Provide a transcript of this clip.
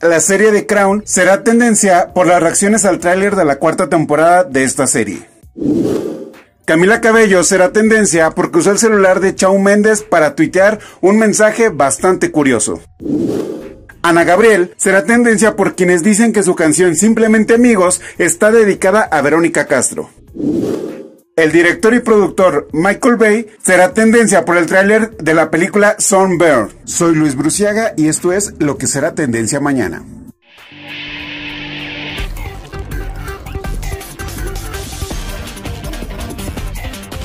La serie de Crown será tendencia por las reacciones al tráiler de la cuarta temporada de esta serie. Camila Cabello será tendencia porque usó el celular de Chau Méndez para tuitear un mensaje bastante curioso. Ana Gabriel será tendencia por quienes dicen que su canción Simplemente Amigos está dedicada a Verónica Castro. El director y productor Michael Bay será tendencia por el tráiler de la película Sunburn. Soy Luis Bruciaga y esto es lo que será tendencia mañana.